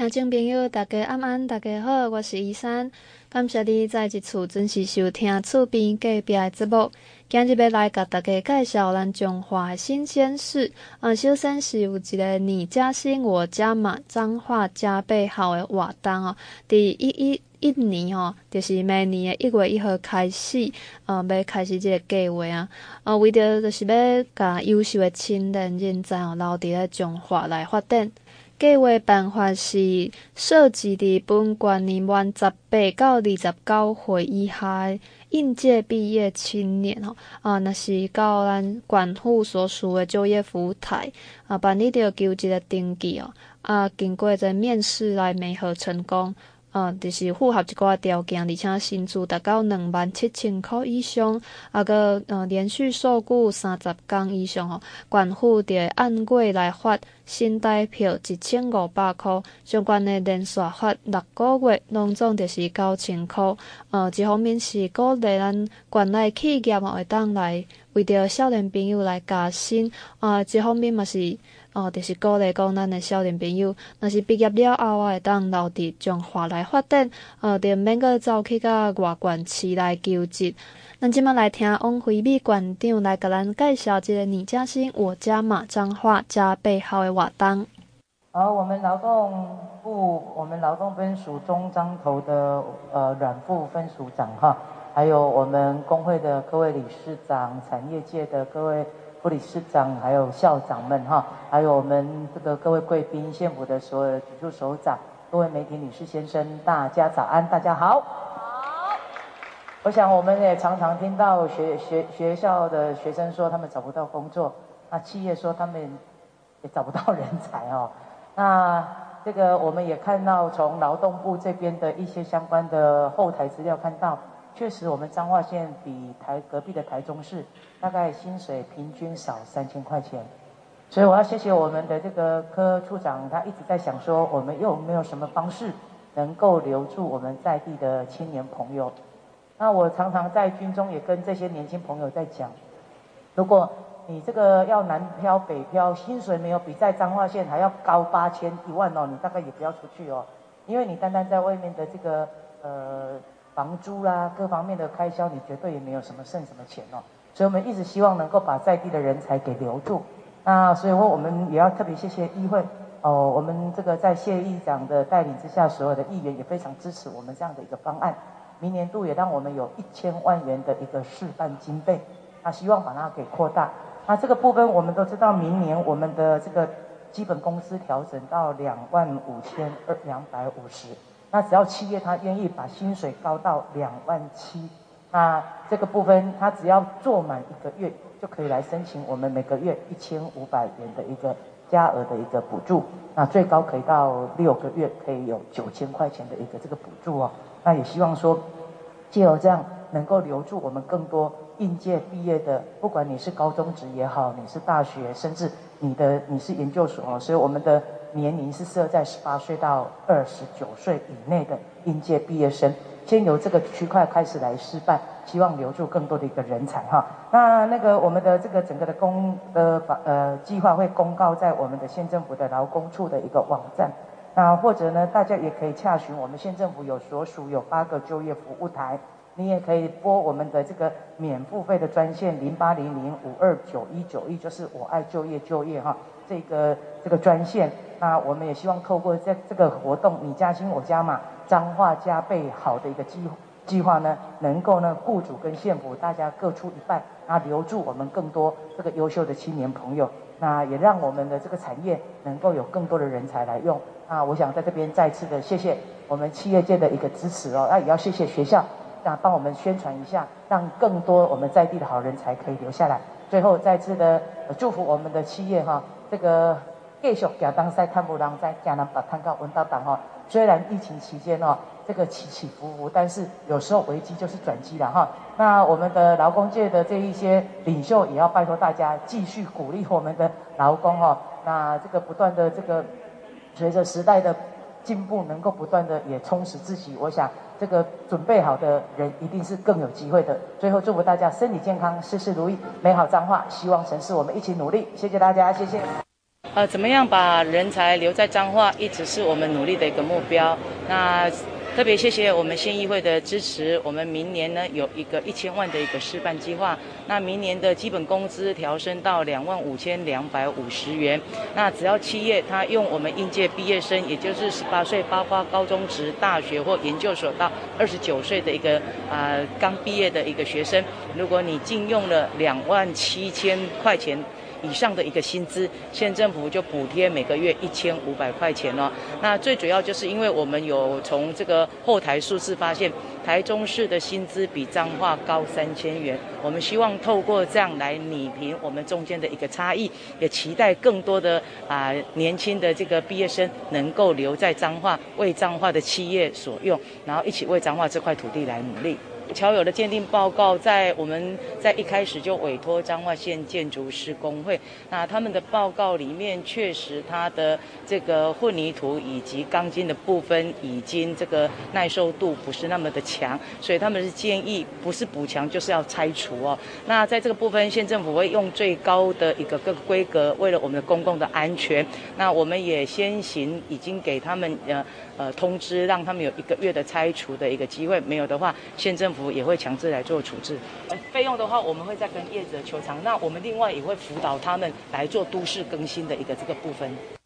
听众朋友，大家晚安，大家好，我是依珊，感谢你在一次准时收听厝边隔壁的节目。今日要来甲大家介绍咱彰化的新鲜事。啊，首先是有一个你加薪我家嘛，彰化加倍好的活动哦。第一一一年哦，就是明年的一月一号开始，呃，要开始这个计划啊。呃，为着就是要甲优秀的青年人才哦，留伫咧彰化来发展。计划办法是设置伫本县年满十八到二十九岁以下应届毕业青年吼，啊，若是到咱县府所属的就业服务台啊，办理着求职的登记哦，啊，经过这面试来媒合成功。啊，就是符合一寡条件，而且薪资达到两万七千块以上，啊个呃连续受雇三十工以上吼，县府就会按月来发新台票一千五百块，相关的连续发六个月，拢总就是九千块。呃，一方面是鼓励咱县内企业会当来为着少年朋友来加薪，啊、呃，一方面嘛是。哦，就是鼓励讲咱的少年朋友，若是毕业了后，会当留伫从华来发展，呃，就免阁走去甲外县市来求职。咱即马来听王惠美馆长来甲咱介绍一个你家新我家嘛彰化加倍好的活动。好，我们劳动部，我们劳动分署中彰投的呃阮副分署长哈，还有我们工会的各位理事长，产业界的各位。副理事长，还有校长们哈，还有我们这个各位贵宾、县府的所有的局处首长、各位媒体女士、先生，大家早安，大家好。好。我想我们也常常听到学学学校的学生说他们找不到工作，那企业说他们也找不到人才哦。那这个我们也看到从劳动部这边的一些相关的后台资料看到。确实，我们彰化县比台隔壁的台中市大概薪水平均少三千块钱，所以我要谢谢我们的这个科处长，他一直在想说，我们又没有什么方式能够留住我们在地的青年朋友？那我常常在军中也跟这些年轻朋友在讲，如果你这个要南漂北漂，薪水没有比在彰化县还要高八千一万哦，你大概也不要出去哦，因为你单单在外面的这个呃。房租啦、各方面的开销，你绝对也没有什么剩什么钱哦。所以我们一直希望能够把在地的人才给留住。那所以说，我们也要特别谢谢议会哦，我们这个在谢议长的带领之下，所有的议员也非常支持我们这样的一个方案。明年度也让我们有一千万元的一个示范经费，那希望把它给扩大。那这个部分我们都知道，明年我们的这个基本工资调整到两万五千二两百五十。那只要企业他愿意把薪水高到两万七，那这个部分他只要做满一个月就可以来申请我们每个月一千五百元的一个加额的一个补助，那最高可以到六个月可以有九千块钱的一个这个补助哦。那也希望说，借由这样能够留住我们更多应届毕业的，不管你是高中职也好，你是大学，甚至你的你是研究所，所以我们的。年龄是设在十八岁到二十九岁以内的应届毕业生，先由这个区块开始来示范，希望留住更多的一个人才哈。那那个我们的这个整个的公呃法呃计划会公告在我们的县政府的劳工处的一个网站，那或者呢，大家也可以洽询我们县政府有所属有八个就业服务台，你也可以拨我们的这个免付费的专线零八零零五二九一九一，就是我爱就业就业哈，这个这个专线。那我们也希望透过这这个活动，你家新我家嘛，彰化加倍好的一个计计划呢，能够呢，雇主跟县府大家各出一半，那留住我们更多这个优秀的青年朋友，那也让我们的这个产业能够有更多的人才来用。那我想在这边再次的谢谢我们企业界的一个支持哦，那也要谢谢学校，那帮我们宣传一下，让更多我们在地的好人才可以留下来。最后再次的祝福我们的企业哈，这个。继续行东西，看无人知，行南北，看到温道东吼。虽然疫情期间哦，这个起起伏伏，但是有时候危机就是转机了哈。那我们的劳工界的这一些领袖，也要拜托大家继续鼓励我们的劳工哦。那这个不断的这个，随着时代的进步，能够不断的也充实自己。我想这个准备好的人，一定是更有机会的。最后祝福大家身体健康，事事如意，美好彰化。希望城市我们一起努力。谢谢大家，谢谢。呃，怎么样把人才留在彰化，一直是我们努力的一个目标。那特别谢谢我们县议会的支持，我们明年呢有一个一千万的一个示范计划。那明年的基本工资调升到两万五千两百五十元。那只要企业他用我们应届毕业生，也就是十八岁，包括高中职、大学或研究所到二十九岁的一个啊、呃、刚毕业的一个学生，如果你净用了两万七千块钱。以上的一个薪资，县政府就补贴每个月一千五百块钱哦。那最主要就是因为我们有从这个后台数字发现，台中市的薪资比彰化高三千元。我们希望透过这样来弭平我们中间的一个差异，也期待更多的啊、年轻的这个毕业生能够留在彰化，为彰化的企业所用，然后一起为彰化这块土地来努力。桥友的鉴定报告，在我们在一开始就委托彰化县建筑师工会，那他们的报告里面确实它的这个混凝土以及钢筋的部分已经这个耐受度不是那么的强，所以他们是建议不是补强就是要拆除哦。那在这个部分，县政府会用最高的一个各个规格，为了我们的公共的安全，那我们也先行已经给他们呃呃通知，让他们有一个月的拆除的一个机会，没有的话，县政府。也会强制来做处置，费用的话，我们会再跟业者求偿。那我们另外也会辅导他们来做都市更新的一个这个部分。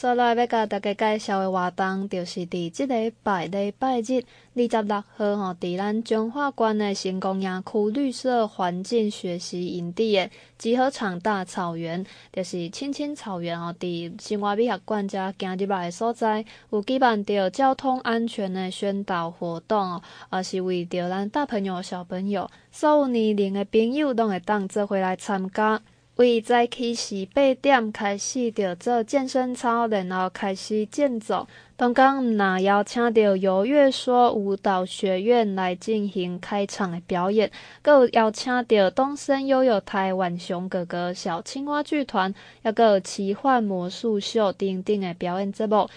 所来要甲大家介绍的活动，就是伫即礼拜礼拜日二十六号吼，伫咱彰化县的新公园区绿色环境学习营地的集合场大草原，就是青青草原吼，伫新华美学馆遮行入来的所在，有举办着交通安全的宣导活动哦，也是为着咱大朋友小朋友，所有年龄的朋友拢会当做回来参加。为早起时八点开始着做健身操，然后开始健走。刚刚那邀请到有乐说舞蹈学院来进行开场的表演，阁有邀请到东森悠悠台浣熊哥哥小青蛙剧团，也有奇幻魔术秀等等的表演节目，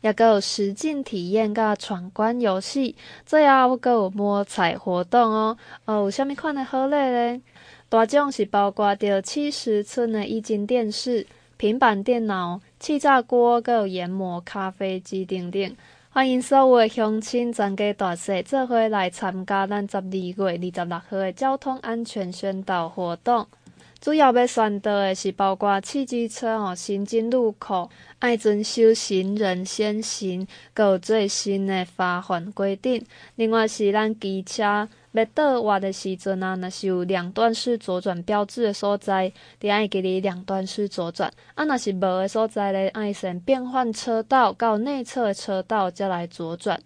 也有实境体验甲闯关游戏，最后阁有摸彩活动哦。哦，有啥物款的好礼咧？大奖是包括着七十寸的液晶电视、平板电脑、气炸锅、阁有研磨咖啡机等等。欢迎所有的乡亲全家大细这回来参加咱十二月二十六号的交通安全宣导活动。主要要宣导的是包括汽机车吼，行经路口爱遵守行人先行，阁有最新的罚款规定。另外是咱机车。要倒弯的时阵啊，若是有两段式左转标志的所在，就爱给你两段式左转；啊，若是无的所在咧，爱先变换车道到内侧车道，再来左转。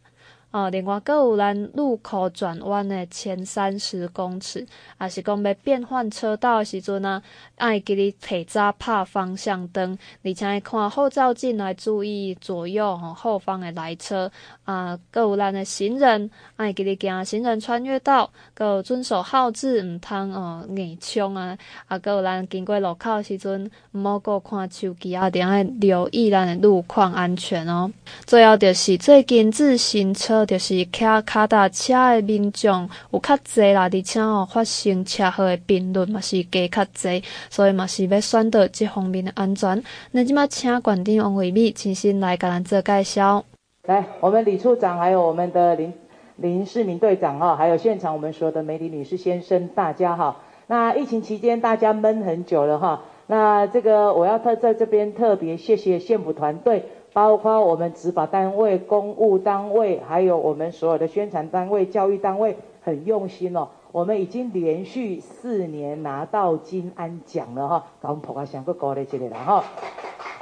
哦，另外阁有咱路口转弯的前三十公尺，也是讲要变换车道的时阵啊，爱记你提早拍方向灯，而且爱看后照镜来注意左右吼后方的来车。啊，阁有咱的行人，爱记你行行人穿越道，阁有遵守号志，毋通哦硬冲啊。啊，阁有咱经过路口的时阵，毋好阁看手机啊，定爱留意咱的路况安全哦。最后就是最近自行车。就是骑脚踏车的民众有较侪啦，而且哦发生车祸的频率嘛是加较侪，所以嘛是要选择这方面的安全。那即马请馆长王伟美亲身来甲咱做介绍。来，我们李处长，还有我们的林林世明队长哈，还有现场我们所有的媒体女士先生，大家好。那疫情期间大家闷很久了哈，那这个我要特在这边特别谢谢县府团队。包括我们执法单位、公务单位，还有我们所有的宣传单位、教育单位，很用心哦。我们已经连续四年拿到金安奖了哈，搞我们普华乡个高的这里了哈。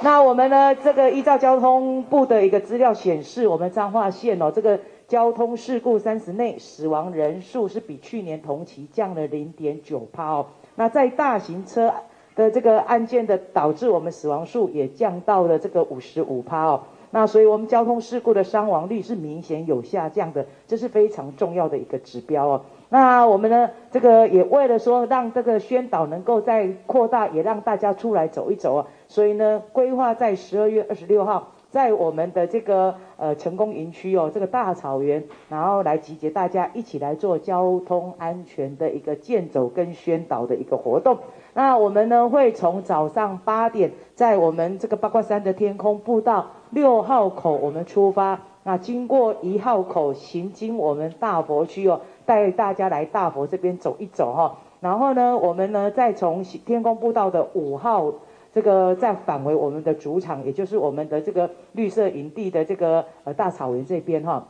那我们呢，这个依照交通部的一个资料显示，我们彰化县哦，这个交通事故三十内死亡人数是比去年同期降了零点九趴哦。那在大型车。的这个案件的导致我们死亡数也降到了这个五十五趴哦，那所以我们交通事故的伤亡率是明显有下降的，这是非常重要的一个指标哦。那我们呢，这个也为了说让这个宣导能够再扩大，也让大家出来走一走哦，所以呢，规划在十二月二十六号在我们的这个呃成功营区哦，这个大草原，然后来集结大家一起来做交通安全的一个健走跟宣导的一个活动。那我们呢会从早上八点，在我们这个八卦山的天空步道六号口我们出发，那经过一号口行经我们大佛区哦，带大家来大佛这边走一走哈。然后呢，我们呢再从天空步道的五号这个再返回我们的主场，也就是我们的这个绿色营地的这个呃大草原这边哈。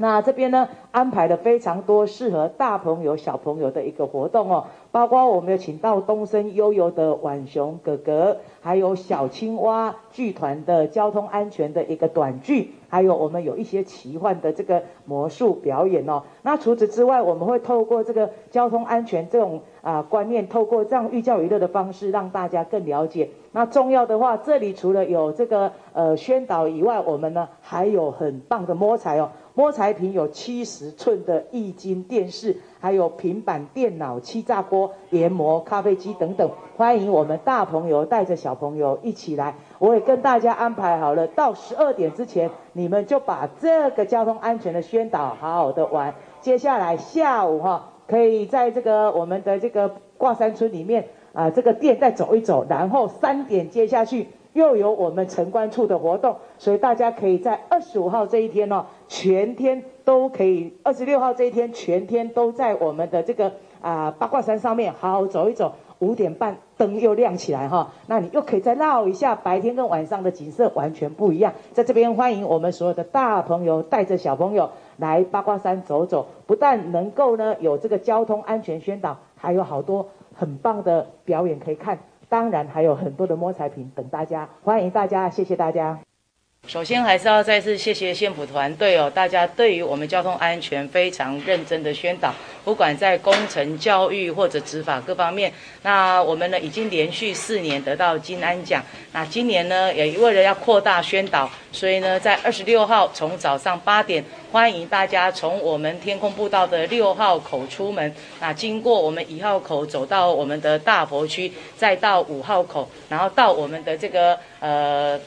那这边呢安排了非常多适合大朋友小朋友的一个活动哦，包括我们有请到东森悠游的浣熊哥哥，还有小青蛙剧团的交通安全的一个短剧，还有我们有一些奇幻的这个魔术表演哦。那除此之外，我们会透过这个交通安全这种啊观念，透过这样寓教于乐的方式，让大家更了解。那重要的话，这里除了有这个呃宣导以外，我们呢还有很棒的摸彩哦。摸彩品有七十寸的液晶电视，还有平板电脑、气炸锅、研磨咖啡机等等。欢迎我们大朋友带着小朋友一起来。我也跟大家安排好了，到十二点之前，你们就把这个交通安全的宣导好好的玩。接下来下午哈，可以在这个我们的这个挂山村里面啊，这个店再走一走，然后三点接下去。又有我们城关处的活动，所以大家可以在二十五号这一天哦，全天都可以；二十六号这一天全天都在我们的这个啊、八卦山上面好好走一走。五点半灯又亮起来哈，那你又可以再绕一下，白天跟晚上的景色完全不一样。在这边欢迎我们所有的大朋友带着小朋友来八卦山走走，不但能够呢有这个交通安全宣导，还有好多很棒的表演可以看。当然还有很多的摸彩品等大家，欢迎大家，谢谢大家。首先还是要再次谢谢县府团队哦，大家对于我们交通安全非常认真的宣导，不管在工程、教育或者执法各方面，那我们呢已经连续四年得到金安奖，那今年呢也为了要扩大宣导，所以呢在二十六号从早上八点，欢迎大家从我们天空步道的六号口出门，那经过我们一号口走到我们的大佛区，再到五号口，然后到我们的这个呃。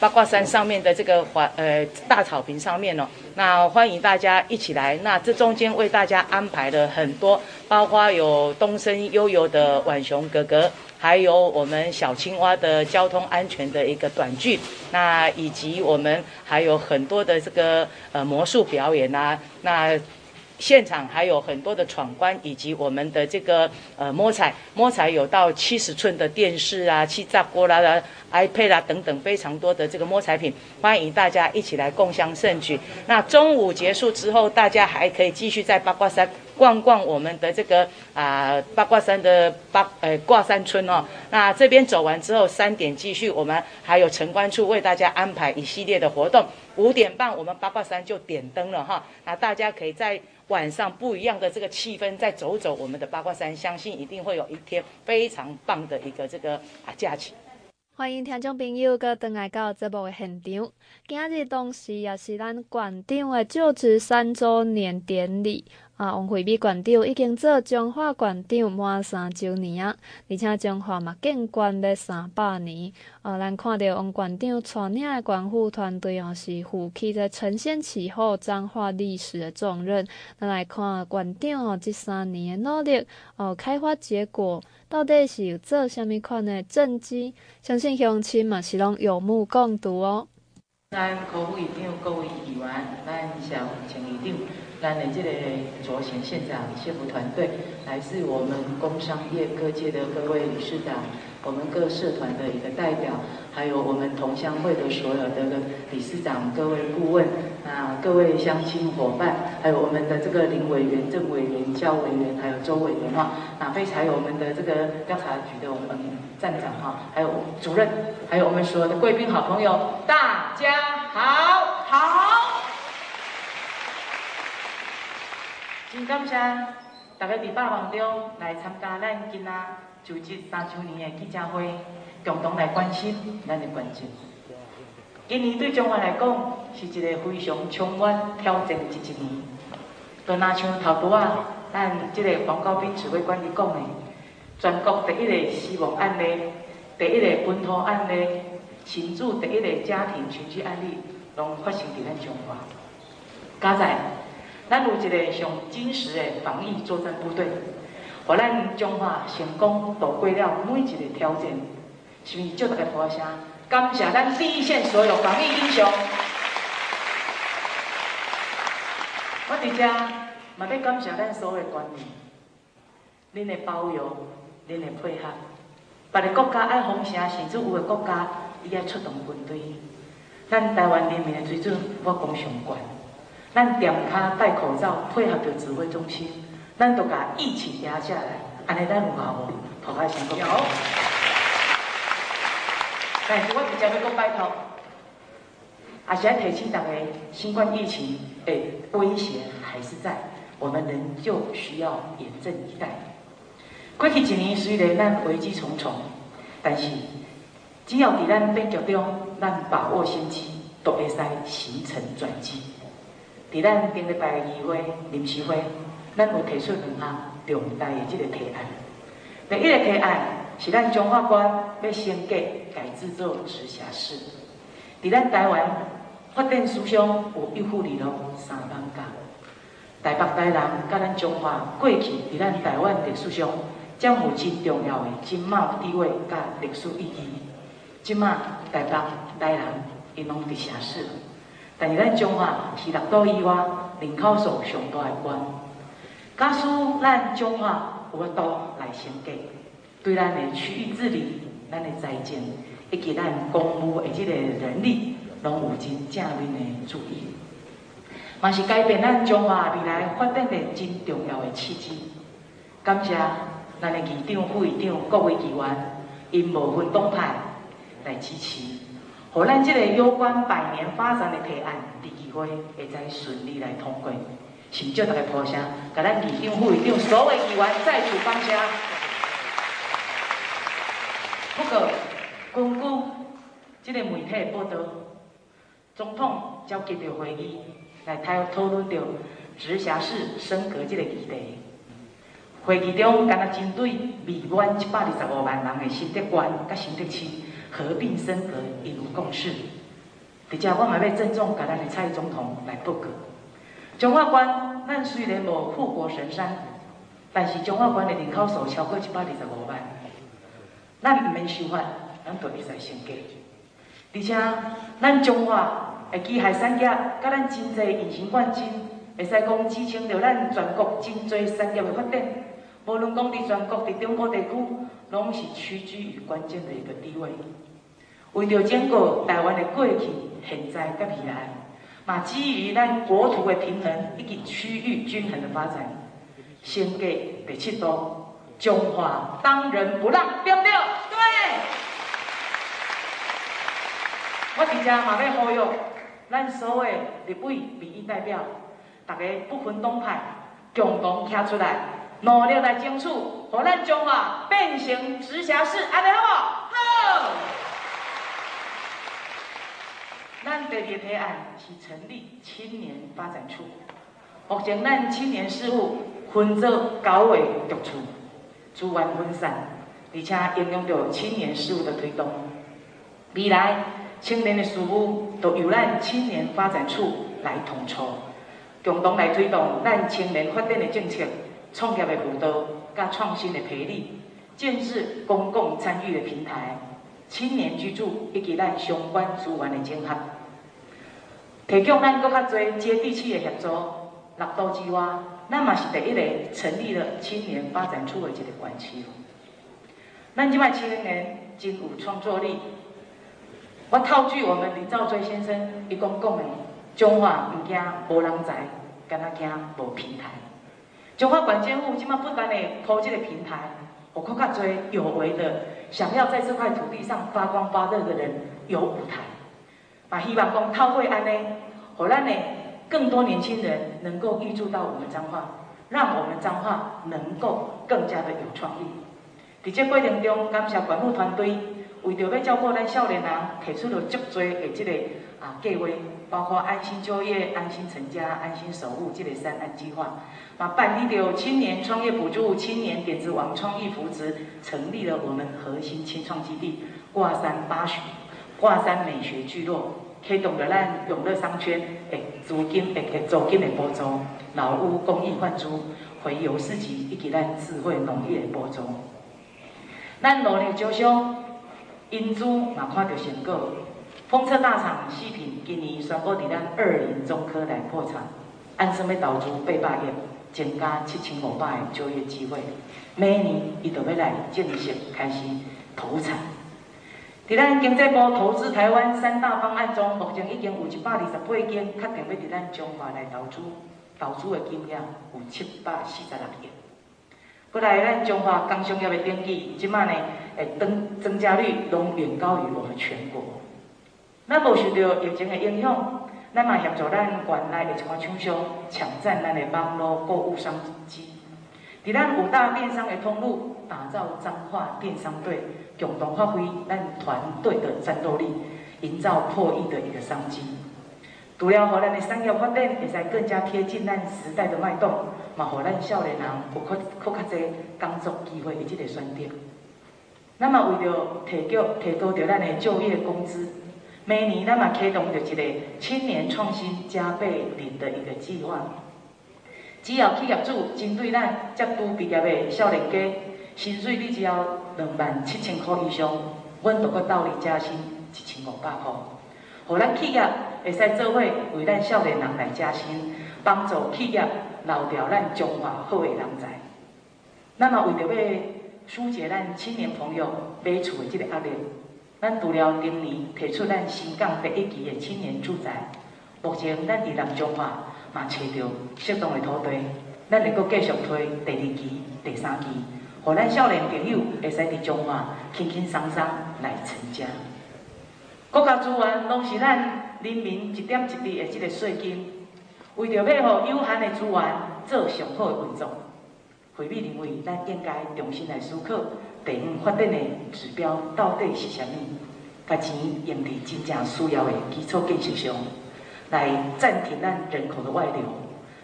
八卦山上面的这个环呃大草坪上面哦，那欢迎大家一起来。那这中间为大家安排了很多，包括有东升悠悠的浣熊哥哥，还有我们小青蛙的交通安全的一个短剧，那以及我们还有很多的这个呃魔术表演啊，那。现场还有很多的闯关，以及我们的这个呃摸彩，摸彩有到七十寸的电视啊、气炸锅啦、啦、iPad 啦等等非常多的这个摸彩品，欢迎大家一起来共襄盛举。那中午结束之后，大家还可以继续在八卦山逛逛我们的这个啊、八卦山的八呃挂山村哦。那这边走完之后，三点继续，我们还有城关处为大家安排一系列的活动。五点半我们八卦山就点灯了哈，那大家可以在。晚上不一样的这个气氛，再走走我们的八卦山，相信一定会有一天非常棒的一个这个啊假期。欢迎听众朋友搁登来到节目的现场，今日同时也是咱馆长的就职三周年典礼。啊，王惠美馆长已经做彰化馆长满三周年啊，而且彰化嘛建馆要三百年。啊，咱看到王馆长带领的馆护团队啊，是负起在承先启后彰化历史的重任。咱来看馆长哦，这三年的努力哦，开花结果，到底是有做什么款的政绩？相信乡亲嘛是拢有目共睹哦。咱科副议长各位议员，咱社会前议长。咱的这个卓贤县长、县府团队，来自我们工商业各界的各位理事长，我们各社团的一个代表，还有我们同乡会的所有的理事长、各位顾问，啊，各位乡亲伙伴，还有我们的这个林委员、郑委员、焦委员，还有周委员哈，那非常有我们的这个调查局的我们站长哈，还有主任，还有我们所有的贵宾好朋友，大家好，好。真感谢大家伫百忙中来参加咱今仔就职三周年的记者会，共同来关心咱的关注。今年对中华来讲是一个非常充满挑战的一一年。就若像头拄啊，咱即个黄高斌指挥官伊讲的，全国第一个死亡案例，第一个本土案例，新竹第一个家庭群聚案例，拢发生伫咱中华。加在，咱有一个上紧实的防疫作战部队，互咱彰化成功度过了每一个挑战。是毋是叫大家呼声？感谢咱第一线所有防疫英雄。我伫遮嘛要感谢咱所有的官员，恁的包容，恁的配合。别个国家爱封城，甚至有的国家伊爱出动军队。咱台湾人民的水准，我讲上悬。咱踮脚戴口罩，配合着指挥中心，咱都甲疫情压下来。安尼咱有效无？头开先讲。有。但是我直接要讲拜托，也是要提醒大家，新冠疫情的威胁还是在，我们仍旧需要严阵以待。过去一年虽然咱危机重重，但是只要伫咱变局中，咱把握先机，都会使形成转机。伫咱顶礼拜的议会临时会，咱有提出两项重大的即个提案。第一个提案是咱彰化县要升格改制做直辖市。伫咱台湾发展史上有一府二路三艋舺，台北台南甲咱彰化过去伫咱台湾历史上。将有真重要的经贸地位甲历史意义。即马台北、台南因拢伫城市，但是咱彰化是六都以外人口数上大的县。假使咱彰化有法度来升格，对咱的区域治理、咱的财政以及咱公务的这个人力，拢有真正面的注意，嘛是改变咱彰化未来发展的真重要的契机。感谢。咱的议长、副议长、各位议员，因无分党派来支持，互咱这个有关百年发展的提案，第二会会再顺利来通过。请叫大家鼓声，甲咱议长、副议长、所有议员再次感谢。不过，根据这个媒体的报道，总统召集着会议来讨讨论着直辖市升格这个议题。会议中，敢若针对未满一百二十五万人的新竹县甲新竹市合并升格，已有共识。而且，我还要郑重甲咱的蔡总统来报告。彰化县，咱虽然无护国神山，但是彰化县的人口数超过一百二十五万，咱毋免想法，咱就会使升格。而且，咱彰化的机械产业，甲咱真济隐形冠军，会使讲支撑着咱全国真济产业的发展。无论讲伫全国伫中部地区，拢是屈居于关键的一个地位。为着兼顾台湾的过去、现在甲未来，嘛基于咱国土的平衡以及区域均衡的发展，升格第七度，中华当仁不让，对不对？对。我伫遮嘛要呼吁咱所有立委民意代表，大家不分党派，共同站出来。努力来争取，让咱彰化变成直辖市，安尼好不好？咱第二个提案是成立青年发展处，目前咱青年事务分做九个局处，资源分散，而且应用着青年事务的推动。未来青年的事务都由咱青年发展处来统筹，共同来推动咱青年发展的政策。创业的辅导，加创新的培力，建置公共参与的平台，青年居住以及咱相关资源的整合，提供咱更较侪接地气的协助。六都之外，咱嘛是第一个成立了青年发展处的一个管区。咱即摆青年真有创作力。我套句我们林兆追先生伊讲讲的：彰化毋惊无人才，敢若惊无平台。彰化县政府今麦不单的铺这个平台，我更加多有为的想要在这块土地上发光发热的人有舞台。把希望讲透过安尼，让咱更多年轻人能够挹注到我们彰化，让我们彰化能够更加的有创意。在这过程中，感谢管护团队为着要照顾咱少年人，提出了足多的这个啊计划，包括安心就业、安心成家、安心守护这个三安计划。啊，办理了青年创业补助、青年点子王创意扶植，成立了我们核心青创基地，挂山八学，华山美学聚落，启动了咱永乐商圈诶资金诶诶租金的补助，老屋公益换租，回游市集以及咱智慧农业的补助。咱努力招商，因租嘛看到成果。风车大厂矽品今年宣布伫咱二林中科来破产，按算要投资八百亿，增加七千五百个就业机会。每年伊就要来正式开始投产。伫咱经济部投资台湾三大方案中，目前已经有一百二十八间确定要伫咱中华来投资，投资的金额有七百四十六亿。过来，咱中华工商业的登记，即卖呢，诶增增加率都远高于我们全国。咱无受到疫情的影响，咱嘛协助咱县内的一寡厂商抢占咱的网络购物商机。伫咱五大电商的通路，打造彰化电商队，共同发挥咱团队的战斗力，营造破亿的一个商机。除了互咱的产业发展会使更加贴近咱时代的脉动，嘛互咱少年人有较较较侪工作机会的这个选择。咱嘛为了提高提高着咱的就业工资，每年咱嘛启动着一个青年创新加倍领的一个计划。只要企业主针对咱才拄毕业的少年家，薪水你只要两万七千块以上，阮就阁斗你加薪一千五百块，互咱企业会使做伙为咱少年人来加薪，帮助企业留住咱中华好的人才。那么为着要纾解咱青年朋友买厝的这个压力，咱除了今年提出咱新港第一期的青年住宅，目前咱伫南中华。嘛，找到适当的土地，咱会阁继续推第二期、第三期，互咱少年朋友会使伫中华轻轻松松来成家。国家资源拢是咱人民一点一滴的即个税金，为着要互有限的资源做上好的运作，会秘认为咱应该重新来思考第五发展的指标到底是啥物，把钱用伫真正需要的基础建设上。来暂停咱人口的外流，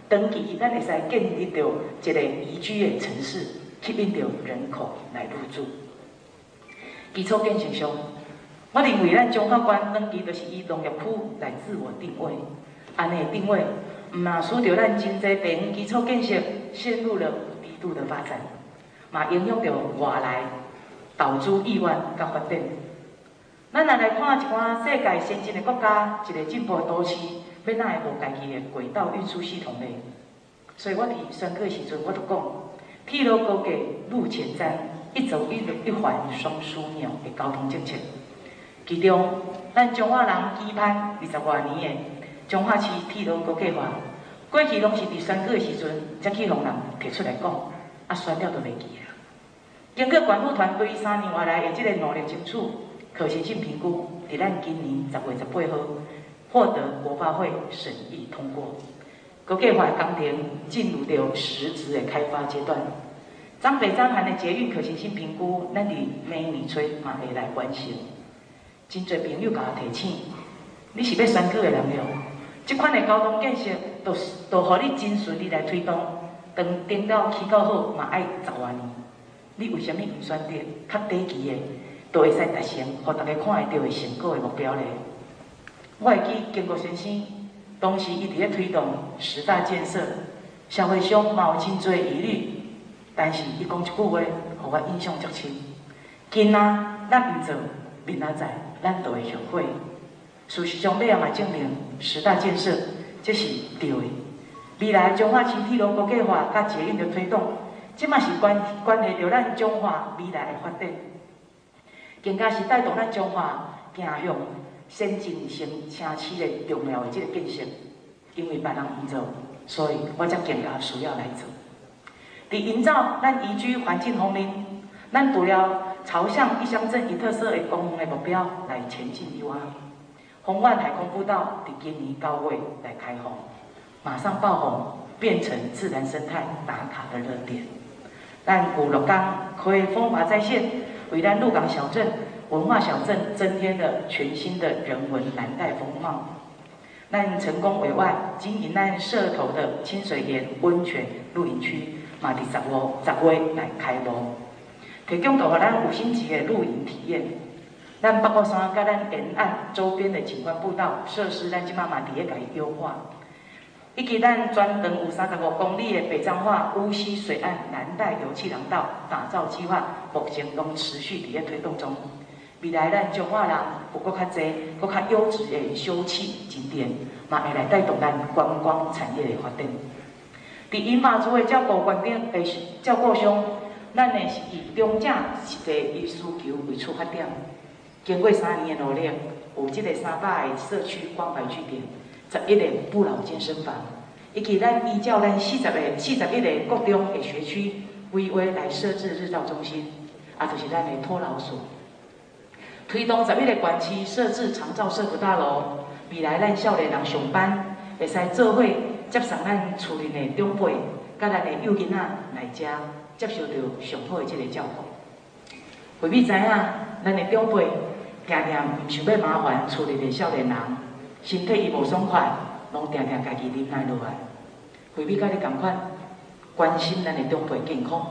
长期咱会使建立着一个宜居的城市，吸引着人口来入住。基础建设上，我认为咱彰化县长期就是以农业区来自我定位，安尼定位，毋嘛使得咱真济地方基础建设陷入了低度的发展，嘛影响着外来投资意愿甲发展。咱来来看一寡世界先进的国家，一个进步的都市，要哪会无家己的轨道运输系统呢？所以我伫选课时阵，我就讲，铁路高架路前瞻，一轴一一环双枢纽的交通政策。其中，咱彰化人期盼二十多年的彰化市铁路高架化，过去拢是伫选举的时阵才去互人提出来讲，啊选了都袂记啊。经过关护团队三年外来的这个努力争取。可行性评估伫咱今年十月十八号获得国发会审议通过，高架化工程进入到实质的开发阶段。彰北彰环的捷运可行性评估，咱伫每年初嘛会来完成。真侪朋友甲我提醒，你是要选举的人了，即款的交通建设都都互你真顺利来推动，当顶到起到好嘛爱十多年，你为什么不选择较短期的？都会使达成，互大家看会到的成果的目标咧。我会记建国先生当时伊伫咧推动十大建设，社会上嘛有真侪疑虑，但是伊讲一句话，互我印象足深。今仔咱毋做，明仔载咱都会后悔。事实上，尾仔嘛证明十大建设这是对的。未来彰化市铁路国际化甲捷运的推动，这嘛是关关系到咱彰化未来的发展。更加是带动咱彰化行向先进型城市的重要的这个建设，因为别人唔做，所以我才更加需要来做。伫营造咱宜居环境方面，咱除了朝向一乡镇一特色的公园的目标来前进以外，丰万海空步道伫今年九月来开放，马上爆红，变成自然生态打卡的热点。但古鹿港可以风华再现。为咱鹿港小镇文化小镇增添了全新的人文蓝带风貌。咱成功委外经营咱社头的清水岩温泉露营区，马蒂十五十月来开幕，提供到予咱五星级的露营体验。咱北国山甲咱沿岸周边的景观步道设施，咱即马嘛伫咧甲伊优化。以及咱全长有三十五公里的北彰化乌溪水岸南带游憩廊道打造计划，目前拢持续伫咧推动中。未来咱彰化人有阁较侪、阁较优质的休憩景点，嘛会来带动咱观光产业的发展。伫银马厝的照顾观点诶照顾上，咱呢是以中正实际与需求为出发点。经过三年的努力，有即个三百个社区关怀据点，十一个不老健身房，以及咱依照咱四十个、四十一个国中的学区规划来设置日照中心，啊，就是咱的托老所。推动十一个园区设置长照社福大楼，未来咱少年人上班会使做伙接送咱厝里的长辈，甲咱的幼囡仔来家接受到上好的这个照顾。会秘知影，咱的长辈。常常唔想要麻烦厝里的少年人，身体伊无爽快，拢常常家己忍耐落来。回避甲你共款，关心咱的长辈健康，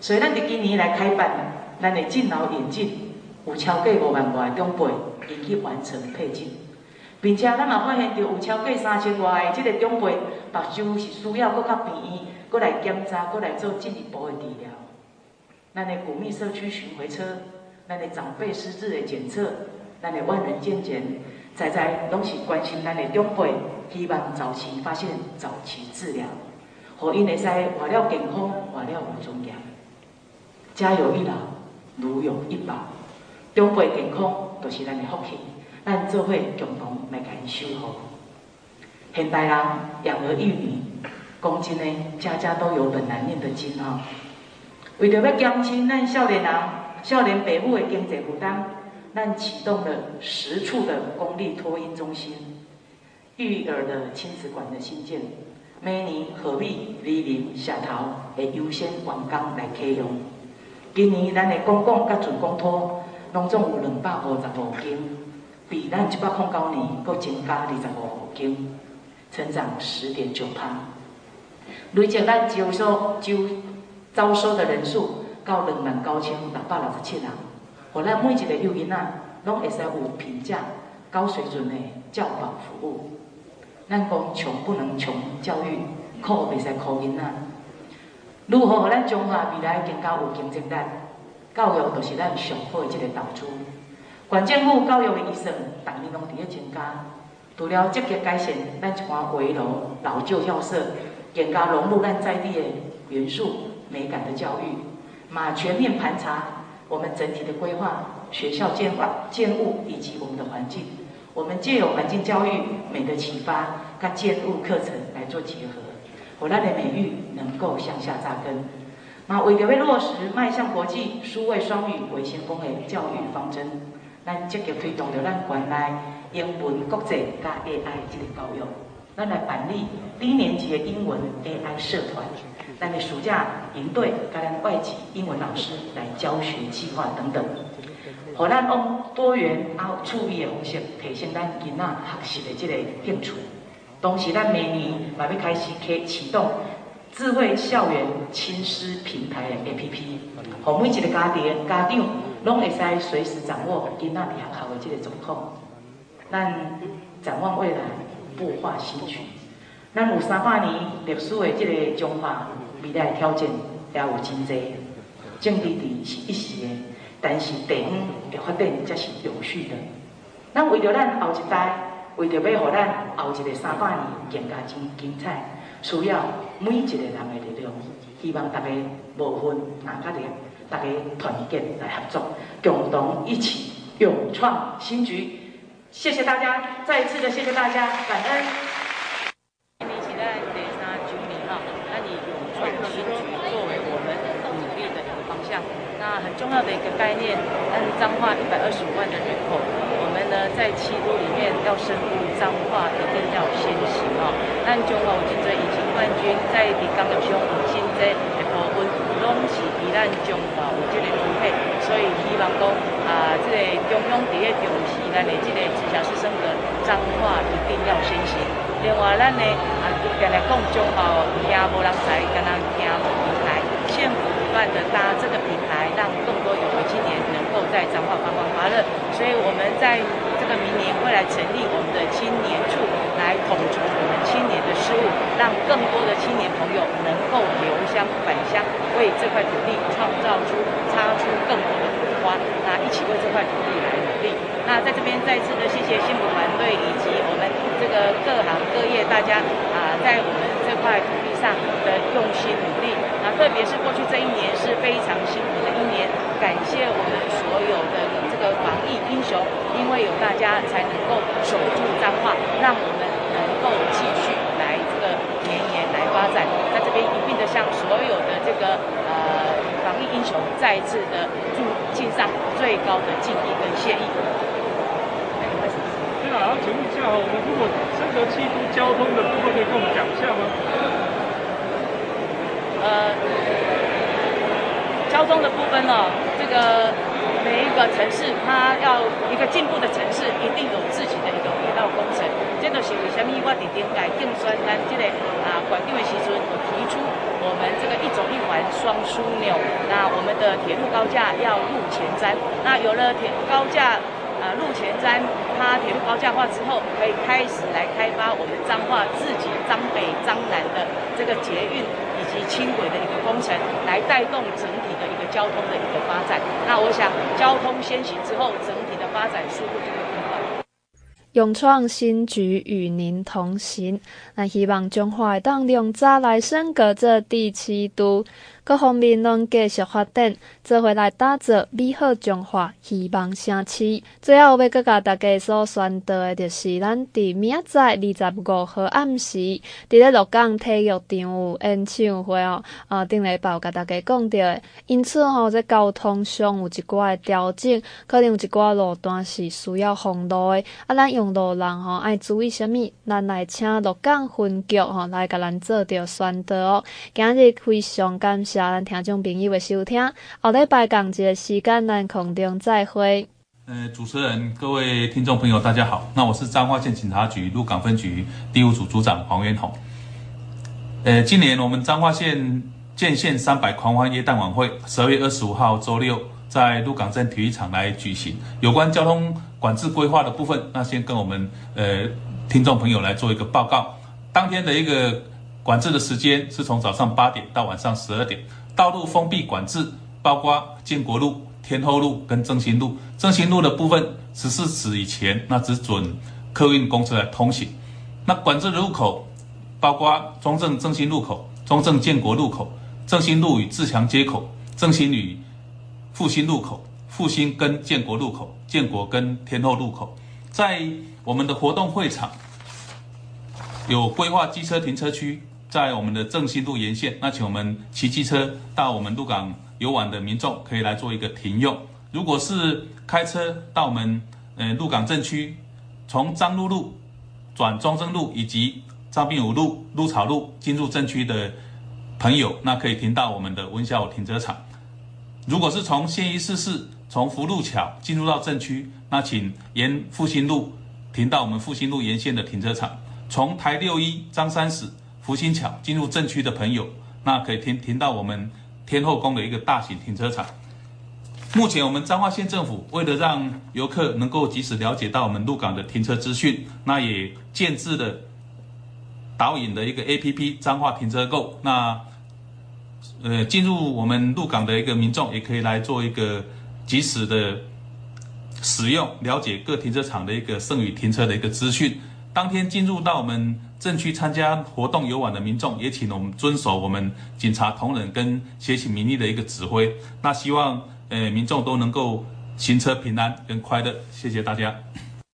所以咱伫今年来开办咱的敬老眼镜，有超过五万外的长辈已经完成配镜，并且咱嘛发现到有超过三千外的这个长辈，目睭是需要搁较便宜，搁来检查，搁来做进一步的治疗。咱的骨密社区巡回车。咱的长辈失智的检测，咱的万人健检，仔仔拢是关心咱的长辈，希望早期发现、早期治疗，互因会使活了健康、活了有尊严。家有一老，如有一宝，长辈健康都是咱的福气，咱做伙共同来甲因守护。现代人养儿育女，讲真的，家家都有本难念的经啊。为着要减轻咱少年人。少年父母的经济负担，咱启动了十处的公立托婴中心、育儿的亲子馆的新建，每年河北、莅临、社头会优先完工来启用。今年咱的公共甲准公托，拢总有两百五十五间，比咱一百零九年阁增加二十五间，成长十点九趴。累计咱招收招招收的人数。到两万九千六百六十七人，互咱每一个幼囡仔拢会使有评价、高水准的教保服务。咱讲穷不能穷教育，苦袂使苦囡仔。如何互咱中华未来更加有竞争力？教育就是咱上好的一个投资。县政府教育的预算，逐年拢伫咧增加。除了积极改善咱一寡危楼老旧校舍，更加融入咱在地的元素美感的教育。嘛，全面盘查我们整体的规划、学校建法、建物以及我们的环境。我们借由环境教育美的启发，跟建物课程来做结合，我们的美育能够向下扎根。嘛，为了要落实迈向国际数位双语为先锋的教育方针，咱积极推动着咱县内英文国际加 AI 这个教育，咱来办理低年级的英文 AI 社团。咱的暑假营队，甲咱外籍英文老师来教学计划等等，互咱用多元啊趣味的方式提升咱囡仔学习的这个兴趣。同时，咱明年嘛要开始启启动智慧校园亲师平台的 APP，互每一个家庭家长拢会使随时掌握囡仔学校的这个状况。咱展望未来，擘画新局。咱有三百年历史的这个中华。未来的挑战也有真济，政治治是一时的，但是地方的发展则是永续的。咱为着咱后一代，为着要互咱后一个三百年更加精精彩，需要每一个人的力量。希望大家无分哪家店，大家团结来合作，共同一起勇创新局。谢谢大家，再一次的谢谢大家，感恩。重要的一个概念，但是彰化一百二十五万的人口，我们呢在七都里面要深入彰化，一定要先行哦。咱中华有真济隐形冠军，在伫江六乡有真济的部分，拢是比咱中华有这个分配，所以希望讲啊，这个中央伫咧重视咱的这个直辖市升格，彰化一定要先行。另外，咱呢啊，原来讲中华听无人知，敢若听无平台，县府不断的搭这个平台，让更多有为青年能够。在彰化发光发热。所以我们在这个明年会来成立我们的青年处，来统筹我们青年的事务，让更多的青年朋友能够留乡返乡，为这块土地创造出、擦出更多的火花，那一起为这块土地来努力。那在这边再次的谢谢幸福团队以及我们这个各行各业大家啊，在我们这块土地上的用心努力。那特别是过去这一年是非常辛苦的一年，感谢我们所有的这个防疫英雄，因为有大家才能够守住彰化，让我们够继续来这个绵延来发展。在这边一并的向所有的这个呃防疫英雄再一次的祝敬上最高的敬意跟谢意。对啊，然后请问一下哦，我们如果升格七都交通的部分，可以跟我们讲一下吗？呃，交通的部分呢，这个每一个城市，它要一个进步的城市，一定有自己的一个轨道工程。这个是为什么？我伫顶改竞选咱这个啊，管定的时阵，我提出我们这个一种一环双枢纽，那我们的铁路高架要路前瞻，那有了铁高架。啊，路前瞻，它铁路高架化之后，可以开始来开发我们彰化自己彰北、彰南的这个捷运以及轻轨的一个工程，来带动整体的一个交通的一个发展。那我想，交通先行之后，整体的发展速度就会更快。勇创新局与您同行，那希望中华当量早来升格这第七都。各方面拢继续发展，做伙来打造美好中华希望城市。最后要阁甲大家所宣导的，就是咱伫明仔载二十五号暗时，伫咧鹿港体育场有演唱会哦。啊，顶礼拜有甲大家讲到的，因此吼，在交通上有一寡调整，可能有一寡路段是需要封路的。啊，咱用路人吼爱注意啥物？咱来请鹿港分局吼来甲咱做着宣导哦。今日非常感谢。咱听众朋友的收听，后礼拜同一个时间，咱空中再会。呃，主持人、各位听众朋友，大家好。那我是彰化县警察局鹿港分局第五组组长黄元宏。呃，今年我们彰化县建县三百狂欢耶诞晚会，十二月二十五号周六在鹿港镇体育场来举行。有关交通管制规划的部分，那先跟我们呃听众朋友来做一个报告。当天的一个管制的时间是从早上八点到晚上十二点。道路封闭管制，包括建国路、天后路跟正兴路。正兴路的部分，十四时以前，那只准客运公车来通行。那管制的路口，包括中正正兴路口、中正建国路口、正兴路与自强街口、正兴与复兴路口、复兴跟建国路口、建国跟天后路口。在我们的活动会场，有规划机车停车区。在我们的正兴路沿线，那请我们骑机车到我们鹿港游玩的民众可以来做一个停用。如果是开车到我们呃鹿港镇区，从张鹿路转中正路以及彰滨五路、鹿草路进入镇区的朋友，那可以停到我们的文小停车场。如果是从县一四四从福禄桥进入到镇区，那请沿复兴路停到我们复兴路沿线的停车场。从台六一张三十。福兴桥进入镇区的朋友，那可以停停到我们天后宫的一个大型停车场。目前我们彰化县政府为了让游客能够及时了解到我们鹿港的停车资讯，那也建置了导引的一个 APP“ 彰化停车购”。那呃，进入我们鹿港的一个民众也可以来做一个及时的使用，了解各停车场的一个剩余停车的一个资讯。当天进入到我们镇区参加活动游玩的民众，也请我们遵守我们警察同仁跟协警民意的一个指挥。那希望呃民众都能够行车平安跟快乐，谢谢大家。